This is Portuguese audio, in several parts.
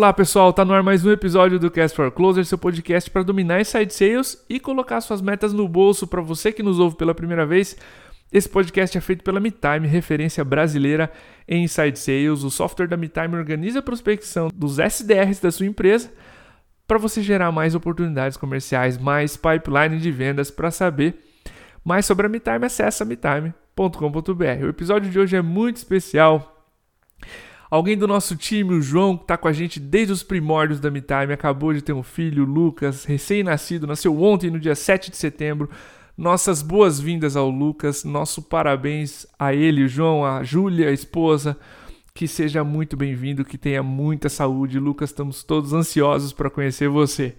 Olá pessoal, tá no ar mais um episódio do Cast for Closer, seu podcast para dominar inside sales e colocar suas metas no bolso. Para você que nos ouve pela primeira vez, esse podcast é feito pela MeTime, referência brasileira em inside sales. O software da MeTime organiza a prospecção dos SDRs da sua empresa para você gerar mais oportunidades comerciais, mais pipeline de vendas. Para saber mais sobre a MeTime, acesse metime.com.br. O episódio de hoje é muito especial Alguém do nosso time, o João, que está com a gente desde os primórdios da MeTime, acabou de ter um filho, Lucas, recém-nascido, nasceu ontem, no dia 7 de setembro. Nossas boas-vindas ao Lucas, nosso parabéns a ele, o João, a Júlia, a esposa. Que seja muito bem-vindo, que tenha muita saúde. Lucas, estamos todos ansiosos para conhecer você.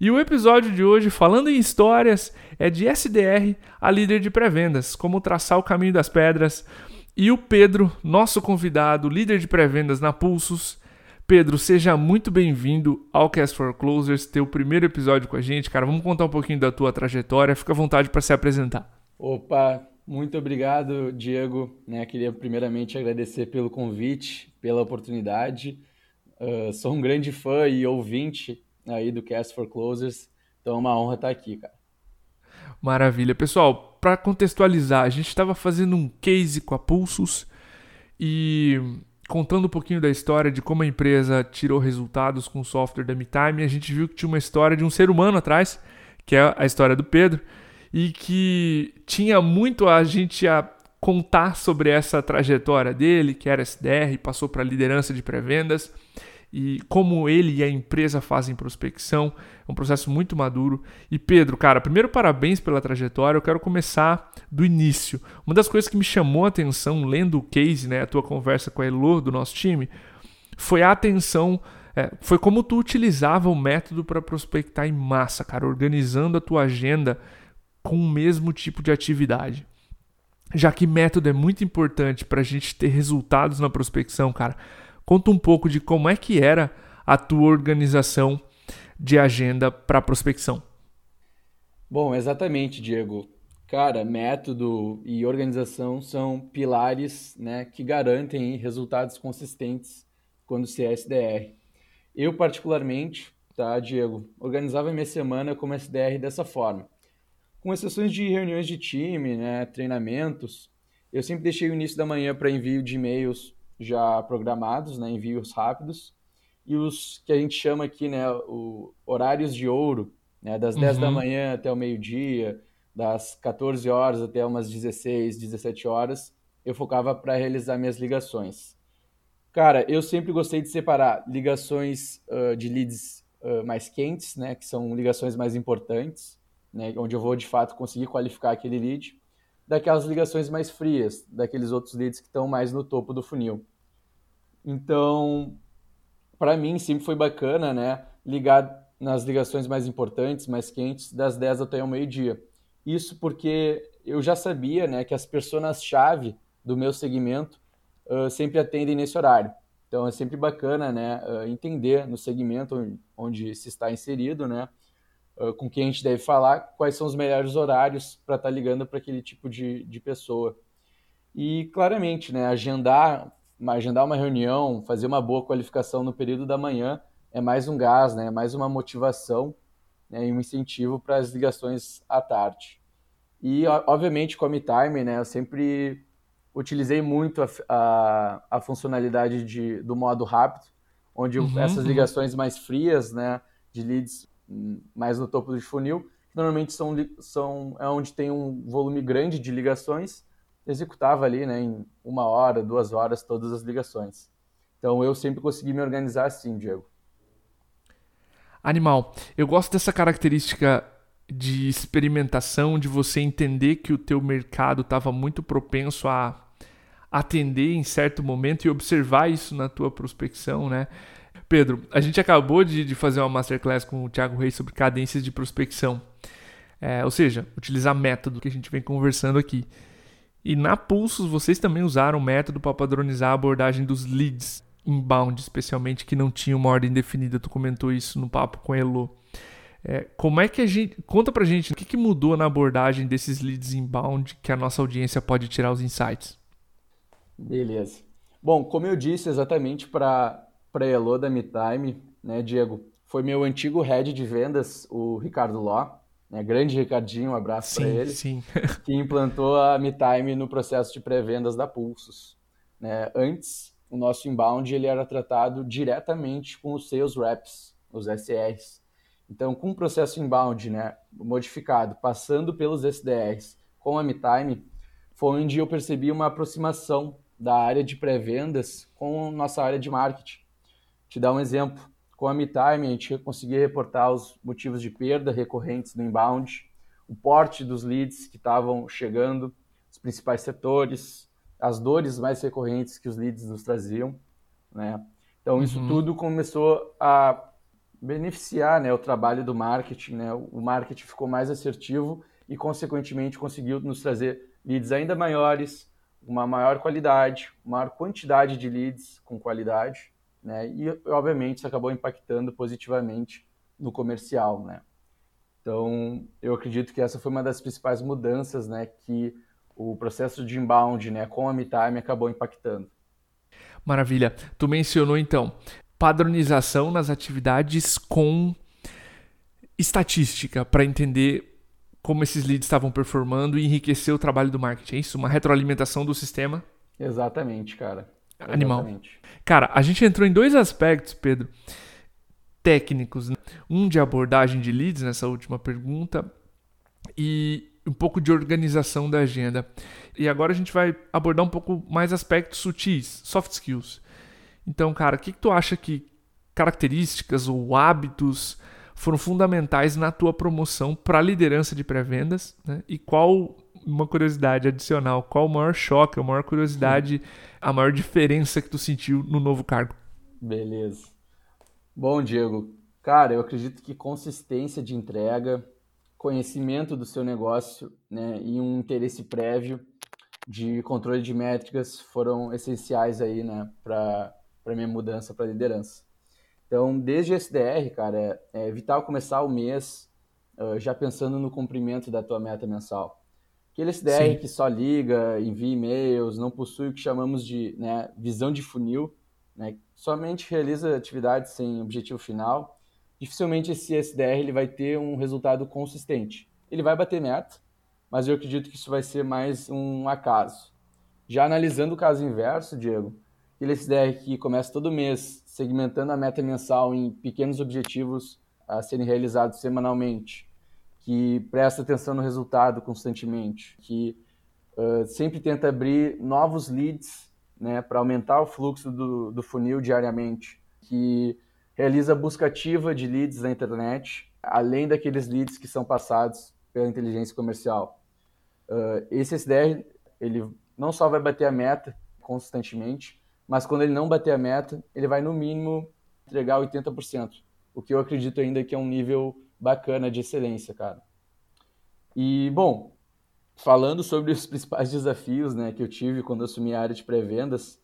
E o episódio de hoje, falando em histórias, é de SDR a líder de pré-vendas, como traçar o caminho das pedras e o Pedro, nosso convidado, líder de pré-vendas na Pulsos. Pedro, seja muito bem-vindo ao Cast for Closers, teu primeiro episódio com a gente. Cara, vamos contar um pouquinho da tua trajetória. Fica à vontade para se apresentar. Opa, muito obrigado, Diego. Né, queria primeiramente agradecer pelo convite, pela oportunidade. Uh, sou um grande fã e ouvinte aí do Cast for Closers, então é uma honra estar aqui, cara. Maravilha. Pessoal, para contextualizar, a gente estava fazendo um case com a Pulsos e contando um pouquinho da história de como a empresa tirou resultados com o software da MeTime, a gente viu que tinha uma história de um ser humano atrás, que é a história do Pedro, e que tinha muito a gente a contar sobre essa trajetória dele, que era SDR, passou para liderança de pré-vendas e como ele e a empresa fazem prospecção. É um processo muito maduro. E Pedro, cara, primeiro parabéns pela trajetória. Eu quero começar do início. Uma das coisas que me chamou a atenção lendo o case, né, a tua conversa com a Elo do nosso time, foi a atenção, é, foi como tu utilizava o método para prospectar em massa, cara, organizando a tua agenda com o mesmo tipo de atividade. Já que método é muito importante para a gente ter resultados na prospecção, cara Conta um pouco de como é que era a tua organização de agenda para prospecção. Bom, exatamente, Diego. Cara, método e organização são pilares né, que garantem resultados consistentes quando se é SDR. Eu, particularmente, tá, Diego, organizava minha semana como SDR dessa forma. Com exceções de reuniões de time, né, treinamentos, eu sempre deixei o início da manhã para envio de e-mails já programados, né, envios rápidos, e os que a gente chama aqui, né, o horários de ouro, né, das 10 da uhum. manhã até o meio-dia, das 14 horas até umas 16, 17 horas, eu focava para realizar minhas ligações. Cara, eu sempre gostei de separar ligações uh, de leads uh, mais quentes, né, que são ligações mais importantes, né, onde eu vou de fato conseguir qualificar aquele lead, daquelas ligações mais frias, daqueles outros leads que estão mais no topo do funil. Então, para mim sempre foi bacana, né, ligar nas ligações mais importantes, mais quentes, das 10 até o meio-dia. Isso porque eu já sabia, né, que as pessoas-chave do meu segmento uh, sempre atendem nesse horário. Então é sempre bacana, né, uh, entender no segmento onde, se está inserido, né, uh, com quem a gente deve falar, quais são os melhores horários para estar tá ligando para aquele tipo de, de pessoa. E claramente, né, agendar agendar uma reunião, fazer uma boa qualificação no período da manhã é mais um gás, né? É mais uma motivação né? e um incentivo para as ligações à tarde. E, obviamente, com a MeTime, né? Eu sempre utilizei muito a, a, a funcionalidade de, do modo rápido, onde uhum, essas uhum. ligações mais frias, né? De leads mais no topo do funil, normalmente são, são é onde tem um volume grande de ligações, executava ali, né, em uma hora, duas horas, todas as ligações. Então eu sempre consegui me organizar assim, Diego. Animal. Eu gosto dessa característica de experimentação, de você entender que o teu mercado estava muito propenso a atender em certo momento e observar isso na tua prospecção, né? Pedro, a gente acabou de, de fazer uma masterclass com o Thiago Reis sobre cadências de prospecção. É, ou seja, utilizar método que a gente vem conversando aqui. E na Pulsos vocês também usaram o método para padronizar a abordagem dos leads inbound, especialmente que não tinha uma ordem definida. Tu comentou isso no papo com a Elo. É, como é que a gente. Conta pra gente o que, que mudou na abordagem desses leads inbound que a nossa audiência pode tirar os insights. Beleza. Bom, como eu disse, exatamente para pré-elo da MeTime, né, Diego? Foi meu antigo head de vendas, o Ricardo Ló, né, grande Ricardinho, um abraço para ele, sim. que implantou a MeTime no processo de pré-vendas da Pulsos. Né? Antes, o nosso inbound ele era tratado diretamente com os sales reps, os SRs. Então, com o processo inbound né, modificado, passando pelos SDRs com a MeTime, foi onde eu percebi uma aproximação da área de pré-vendas com nossa área de marketing. Te dar um exemplo. Com a MeTime, a gente conseguia reportar os motivos de perda recorrentes no inbound, o porte dos leads que estavam chegando, os principais setores, as dores mais recorrentes que os leads nos traziam, né? Então, isso uhum. tudo começou a beneficiar né, o trabalho do marketing, né? O marketing ficou mais assertivo e, consequentemente, conseguiu nos trazer leads ainda maiores, uma maior qualidade, uma maior quantidade de leads com qualidade, né? E, obviamente, isso acabou impactando positivamente no comercial, né? Então, eu acredito que essa foi uma das principais mudanças, né, que o processo de inbound, né, com a MeTime acabou impactando. Maravilha. Tu mencionou então padronização nas atividades com estatística para entender como esses leads estavam performando e enriquecer o trabalho do marketing. É isso? Uma retroalimentação do sistema? Exatamente, cara. Animal. Exatamente. Cara, a gente entrou em dois aspectos, Pedro, técnicos. Né? Um de abordagem de leads nessa última pergunta e um pouco de organização da agenda. E agora a gente vai abordar um pouco mais aspectos sutis, soft skills. Então, cara, o que, que tu acha que características ou hábitos foram fundamentais na tua promoção para a liderança de pré-vendas? Né? E qual, uma curiosidade adicional, qual o maior choque, a maior curiosidade, a maior diferença que tu sentiu no novo cargo? Beleza. Bom, Diego, cara, eu acredito que consistência de entrega, conhecimento do seu negócio né, e um interesse prévio de controle de métricas foram essenciais aí, né, para minha mudança para liderança. Então, desde SDR, cara, é, é vital começar o mês uh, já pensando no cumprimento da tua meta mensal. Aquele SDR Sim. que só liga, envia e-mails, não possui o que chamamos de né, visão de funil, né, somente realiza atividades sem objetivo final, dificilmente esse SDR ele vai ter um resultado consistente. Ele vai bater meta, mas eu acredito que isso vai ser mais um acaso. Já analisando o caso inverso, Diego, aquele SDR que começa todo mês segmentando a meta mensal em pequenos objetivos a serem realizados semanalmente, que presta atenção no resultado constantemente, que uh, sempre tenta abrir novos leads né, para aumentar o fluxo do, do funil diariamente, que realiza busca ativa de leads na internet, além daqueles leads que são passados pela inteligência comercial. Uh, esse SDR ele não só vai bater a meta constantemente, mas quando ele não bater a meta, ele vai no mínimo entregar 80%, o que eu acredito ainda que é um nível bacana de excelência, cara. E, bom, falando sobre os principais desafios né, que eu tive quando assumi a área de pré-vendas,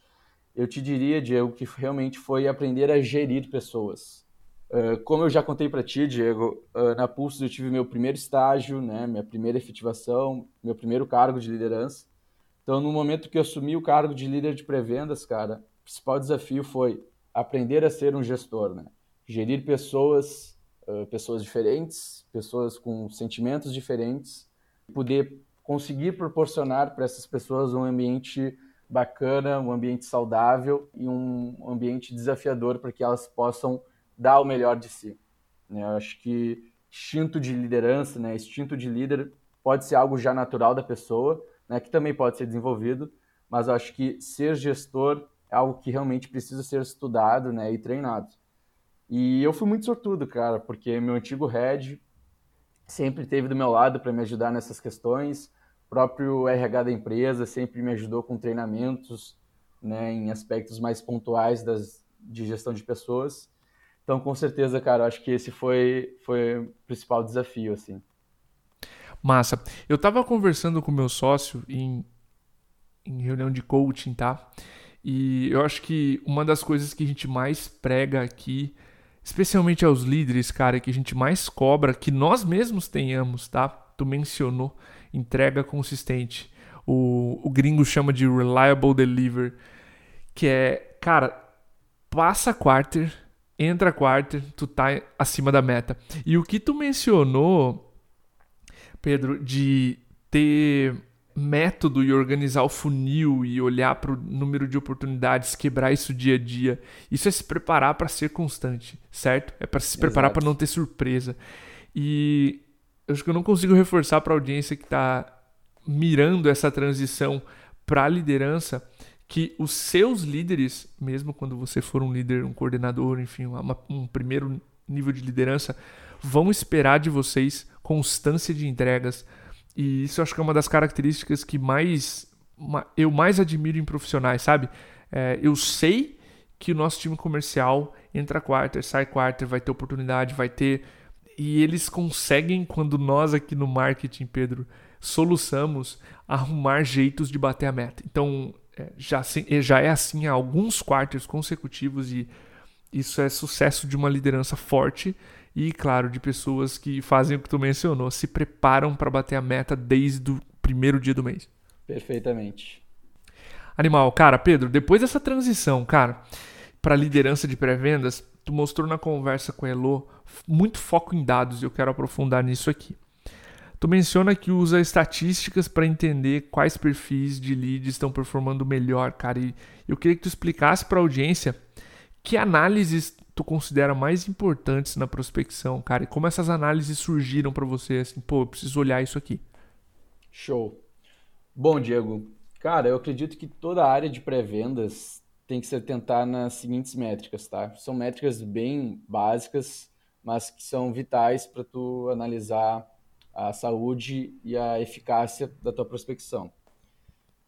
eu te diria, Diego, que realmente foi aprender a gerir pessoas. Uh, como eu já contei para ti, Diego, uh, na Pulsos eu tive meu primeiro estágio, né, minha primeira efetivação, meu primeiro cargo de liderança. Então, no momento que eu assumi o cargo de líder de pré-vendas, cara, o principal desafio foi aprender a ser um gestor, né? Gerir pessoas, uh, pessoas diferentes, pessoas com sentimentos diferentes, poder conseguir proporcionar para essas pessoas um ambiente bacana, um ambiente saudável e um ambiente desafiador para que elas possam dar o melhor de si. Né? Eu acho que instinto de liderança, né? instinto de líder pode ser algo já natural da pessoa, né, que também pode ser desenvolvido, mas eu acho que ser gestor é algo que realmente precisa ser estudado né, e treinado. E eu fui muito sortudo, cara, porque meu antigo head sempre esteve do meu lado para me ajudar nessas questões, o próprio RH da empresa sempre me ajudou com treinamentos né, em aspectos mais pontuais das, de gestão de pessoas. Então, com certeza, cara, acho que esse foi, foi o principal desafio, assim. Massa. Eu estava conversando com meu sócio em, em reunião de coaching, tá? E eu acho que uma das coisas que a gente mais prega aqui, especialmente aos líderes, cara, que a gente mais cobra, que nós mesmos tenhamos, tá? Tu mencionou entrega consistente. O, o gringo chama de reliable deliver, que é, cara, passa quarter, entra quarter, tu tá acima da meta. E o que tu mencionou, Pedro, de ter método e organizar o funil e olhar para o número de oportunidades, quebrar isso dia a dia. Isso é se preparar para ser constante, certo? É para se preparar para não ter surpresa. E eu acho que eu não consigo reforçar para a audiência que está mirando essa transição para a liderança que os seus líderes, mesmo quando você for um líder, um coordenador, enfim, uma, um primeiro nível de liderança, vão esperar de vocês constância de entregas, e isso eu acho que é uma das características que mais eu mais admiro em profissionais, sabe? É, eu sei que o nosso time comercial entra quarter, sai quarter, vai ter oportunidade, vai ter. E eles conseguem, quando nós aqui no marketing, Pedro, soluçamos, arrumar jeitos de bater a meta. Então, é, já, já é assim há alguns quartos consecutivos e isso é sucesso de uma liderança forte e, claro, de pessoas que fazem o que tu mencionou, se preparam para bater a meta desde o primeiro dia do mês. Perfeitamente. Animal, cara, Pedro, depois dessa transição, cara, para liderança de pré-vendas, tu mostrou na conversa com a Elo muito foco em dados e eu quero aprofundar nisso aqui. Tu menciona que usa estatísticas para entender quais perfis de leads estão performando melhor, cara. E eu queria que tu explicasse para a audiência que análises tu considera mais importantes na prospecção, cara? E como essas análises surgiram para você, assim, pô, eu preciso olhar isso aqui. Show. Bom, Diego, cara, eu acredito que toda a área de pré-vendas tem que se atentar nas seguintes métricas, tá? São métricas bem básicas, mas que são vitais para tu analisar a saúde e a eficácia da tua prospecção.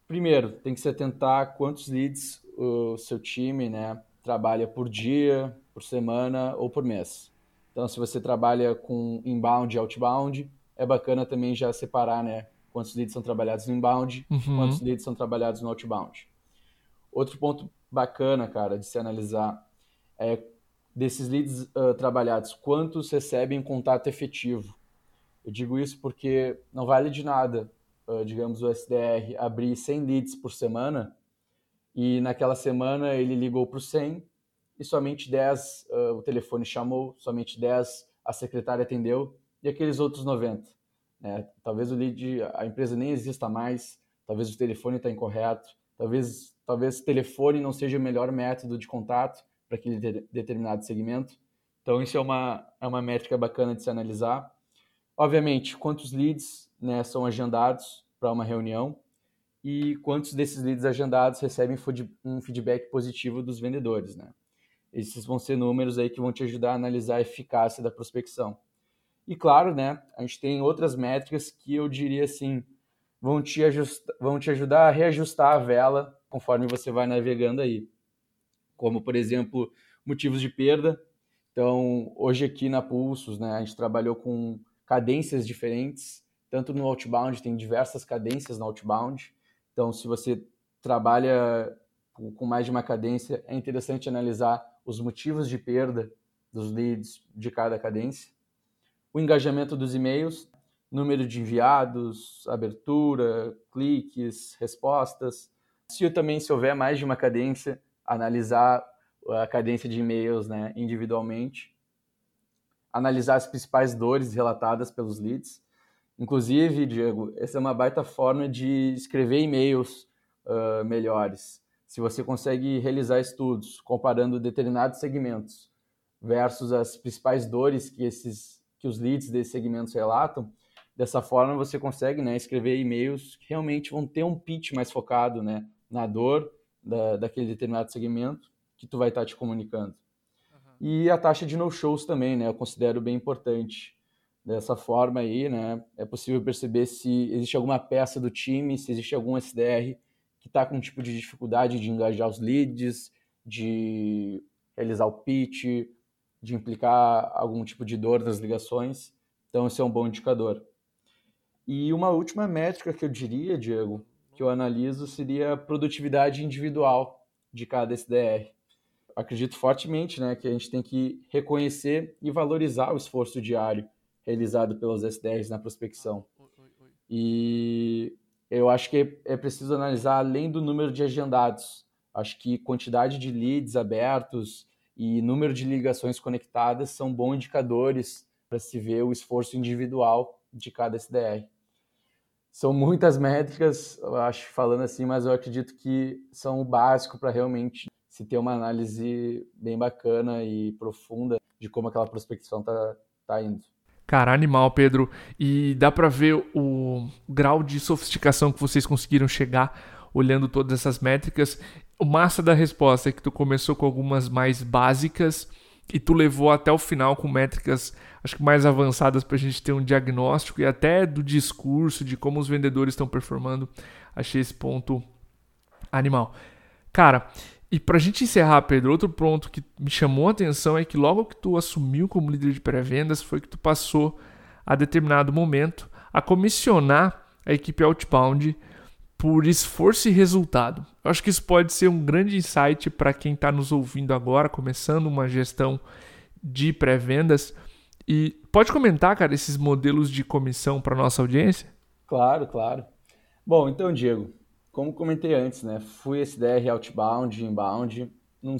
Primeiro, tem que se atentar quantos leads o seu time, né, trabalha por dia, por semana ou por mês. Então, se você trabalha com inbound e outbound, é bacana também já separar, né? Quantos leads são trabalhados no inbound, uhum. quantos leads são trabalhados no outbound. Outro ponto bacana, cara, de se analisar é desses leads uh, trabalhados, quantos recebem contato efetivo. Eu digo isso porque não vale de nada, uh, digamos, o SDR abrir 100 leads por semana e naquela semana ele ligou para o 100 e somente 10 uh, ah, o telefone chamou, somente 10 a secretária atendeu e aqueles outros 90. Né? Talvez o lead, a empresa nem exista mais, talvez o telefone está incorreto, talvez, talvez telefone não seja o melhor método de contato para aquele de, determinado segmento. Então, isso é uma, é uma métrica bacana de se analisar. Obviamente, quantos leads né, são agendados para uma reunião e quantos desses leads agendados recebem um feedback positivo dos vendedores. Né? Esses vão ser números aí que vão te ajudar a analisar a eficácia da prospecção. E claro, né, a gente tem outras métricas que eu diria assim, vão te, vão te ajudar a reajustar a vela conforme você vai navegando aí. Como, por exemplo, motivos de perda. Então, hoje aqui na Pulsos, né, a gente trabalhou com cadências diferentes, tanto no outbound, tem diversas cadências no outbound. Então, se você trabalha com mais de uma cadência, é interessante analisar os motivos de perda dos leads de cada cadência, o engajamento dos e-mails, número de enviados, abertura, cliques, respostas. Se também se houver mais de uma cadência, analisar a cadência de e-mails né, individualmente, analisar as principais dores relatadas pelos leads. Inclusive, Diego, essa é uma baita forma de escrever e-mails uh, melhores se você consegue realizar estudos comparando determinados segmentos versus as principais dores que esses que os leads desses segmentos relatam, dessa forma você consegue né, escrever e-mails que realmente vão ter um pitch mais focado né, na dor da, daquele determinado segmento que tu vai estar te comunicando. Uhum. E a taxa de no-shows também, né, eu considero bem importante. Dessa forma aí, né, é possível perceber se existe alguma peça do time, se existe algum SDR que está com um tipo de dificuldade de engajar os leads, de realizar o pitch, de implicar algum tipo de dor das ligações. Então, esse é um bom indicador. E uma última métrica que eu diria, Diego, que eu analiso seria a produtividade individual de cada SDR. Acredito fortemente né, que a gente tem que reconhecer e valorizar o esforço diário realizado pelos SDRs na prospecção. E eu acho que é preciso analisar além do número de agendados, Acho que quantidade de leads abertos e número de ligações conectadas são bons indicadores para se ver o esforço individual de cada SDR. São muitas métricas, eu acho, falando assim, mas eu acredito que são o básico para realmente se ter uma análise bem bacana e profunda de como aquela prospecção está tá indo. Cara, animal, Pedro. E dá para ver o grau de sofisticação que vocês conseguiram chegar olhando todas essas métricas. O massa da resposta é que tu começou com algumas mais básicas e tu levou até o final com métricas acho que mais avançadas para a gente ter um diagnóstico e até do discurso de como os vendedores estão performando. Achei esse ponto animal. Cara, e para a gente encerrar, Pedro, outro ponto que me chamou a atenção é que logo que tu assumiu como líder de pré-vendas foi que tu passou a determinado momento a comissionar a equipe outbound por esforço e resultado. Eu acho que isso pode ser um grande insight para quem está nos ouvindo agora, começando uma gestão de pré-vendas. E pode comentar, cara, esses modelos de comissão para nossa audiência? Claro, claro. Bom, então, Diego, como comentei antes, né, fui SDR outbound, inbound, num,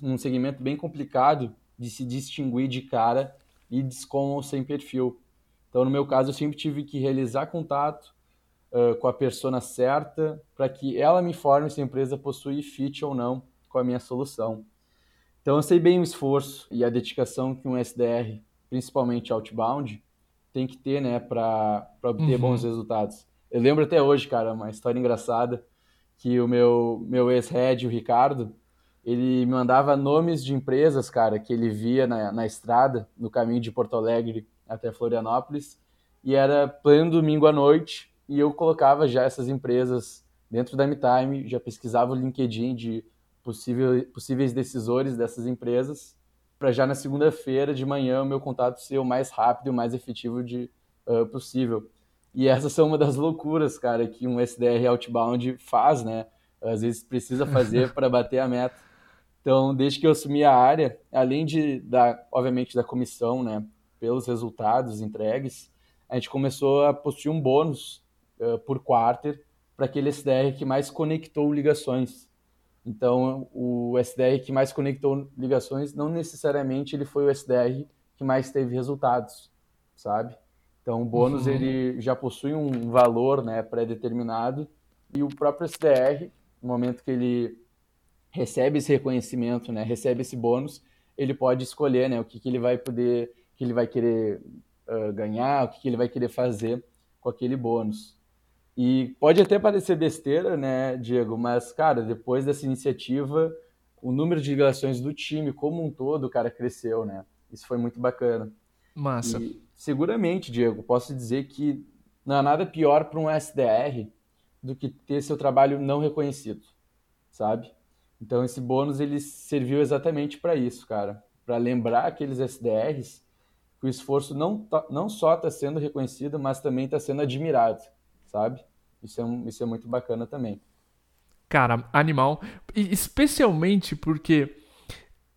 num segmento bem complicado de se distinguir de cara e com ou sem perfil. Então, no meu caso, eu sempre tive que realizar contato uh, com a persona certa para que ela me informe se a empresa possui fit ou não com a minha solução. Então, eu sei bem o esforço e a dedicação que um SDR, principalmente outbound, tem que ter né, para obter uhum. bons resultados. Eu lembro até hoje, cara, uma história engraçada, que o meu, meu ex-head, o Ricardo, ele me mandava nomes de empresas, cara, que ele via na, na estrada, no caminho de Porto Alegre até Florianópolis, e era pleno domingo à noite, e eu colocava já essas empresas dentro da MeTime, já pesquisava o LinkedIn de possível, possíveis decisores dessas empresas, para já na segunda-feira de manhã o meu contato ser o mais rápido e o mais efetivo de, uh, possível. E essas são uma das loucuras, cara, que um SDR outbound faz, né? Às vezes precisa fazer para bater a meta. Então, desde que eu assumi a área, além de da, obviamente, da comissão, né, pelos resultados entregues, a gente começou a possuir um bônus uh, por quarter para aquele SDR que mais conectou ligações. Então, o SDR que mais conectou ligações, não necessariamente ele foi o SDR que mais teve resultados, sabe? Então, o bônus uhum. ele já possui um valor né, pré-determinado e o próprio SDR, no momento que ele recebe esse reconhecimento, né, recebe esse bônus, ele pode escolher né, o que, que ele vai poder, que ele vai querer uh, ganhar, o que, que ele vai querer fazer com aquele bônus. E pode até parecer besteira, né, Diego, mas, cara, depois dessa iniciativa, o número de ligações do time como um todo, cara, cresceu, né? Isso foi muito bacana. Massa. E, seguramente, Diego, posso dizer que não há nada pior para um SDR do que ter seu trabalho não reconhecido, sabe? Então esse bônus ele serviu exatamente para isso, cara, para lembrar aqueles SDRs que o esforço não, tá, não só está sendo reconhecido, mas também está sendo admirado, sabe? Isso é, isso é muito bacana também. Cara, animal. Especialmente porque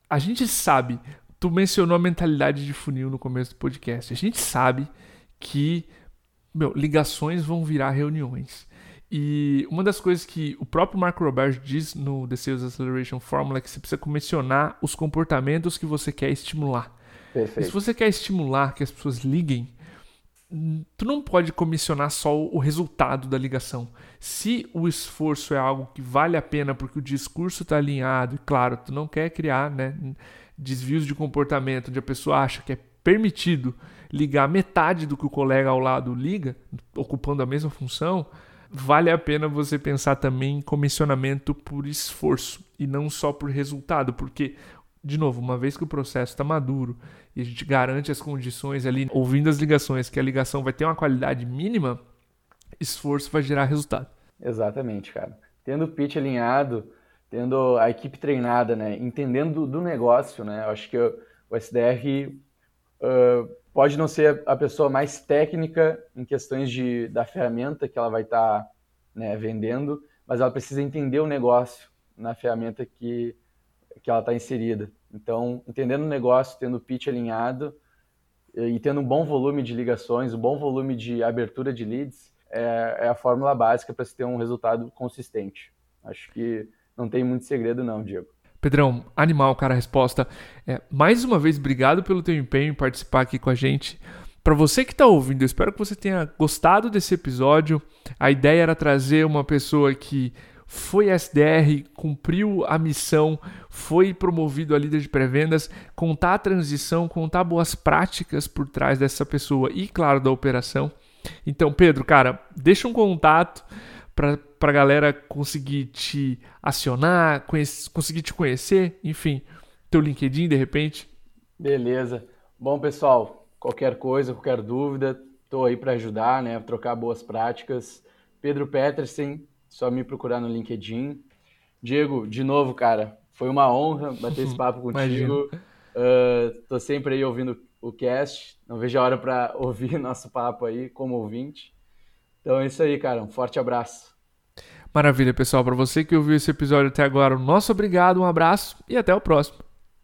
a gente sabe tu mencionou a mentalidade de funil no começo do podcast. A gente sabe que meu, ligações vão virar reuniões. E uma das coisas que o próprio Marco Robert diz no The Sales Acceleration Formula é que você precisa comissionar os comportamentos que você quer estimular. Perfeito. se você quer estimular que as pessoas liguem, tu não pode comissionar só o resultado da ligação. Se o esforço é algo que vale a pena porque o discurso está alinhado, e claro, tu não quer criar, né? Desvios de comportamento, onde a pessoa acha que é permitido ligar metade do que o colega ao lado liga, ocupando a mesma função, vale a pena você pensar também em comissionamento por esforço e não só por resultado, porque de novo, uma vez que o processo está maduro e a gente garante as condições ali, ouvindo as ligações, que a ligação vai ter uma qualidade mínima, esforço vai gerar resultado. Exatamente, cara. Tendo o pitch alinhado, tendo a equipe treinada, né, entendendo do, negócio, né, eu acho que o SDR uh, pode não ser a pessoa mais técnica em questões de, da ferramenta que ela vai estar tá, né, vendendo, mas ela precisa entender o negócio na ferramenta que, que ela está inserida. Então, entendendo o negócio, tendo o pitch alinhado e tendo um bom volume de ligações, um bom volume de abertura de leads, é, é a fórmula básica para se ter um resultado consistente. Acho que não tem muito segredo não, Diego. Pedrão, animal, cara, a resposta. É, mais uma vez, obrigado pelo teu empenho em participar aqui com a gente. Para você que está ouvindo, eu espero que você tenha gostado desse episódio. A ideia era trazer uma pessoa que foi SDR, cumpriu a missão, foi promovido a líder de pré-vendas, contar a transição, contar boas práticas por trás dessa pessoa e, claro, da operação. Então, Pedro, cara, deixa um contato para a galera conseguir te acionar, conhece, conseguir te conhecer, enfim, teu LinkedIn de repente. Beleza. Bom, pessoal, qualquer coisa, qualquer dúvida, estou aí para ajudar, né, trocar boas práticas. Pedro Petersen, só me procurar no LinkedIn. Diego, de novo, cara, foi uma honra bater esse papo contigo. Uh, tô sempre aí ouvindo o cast, não vejo a hora para ouvir nosso papo aí como ouvinte. Então é isso aí, cara. Um forte abraço. Maravilha, pessoal. Para você que ouviu esse episódio até agora, nosso obrigado, um abraço e até o próximo.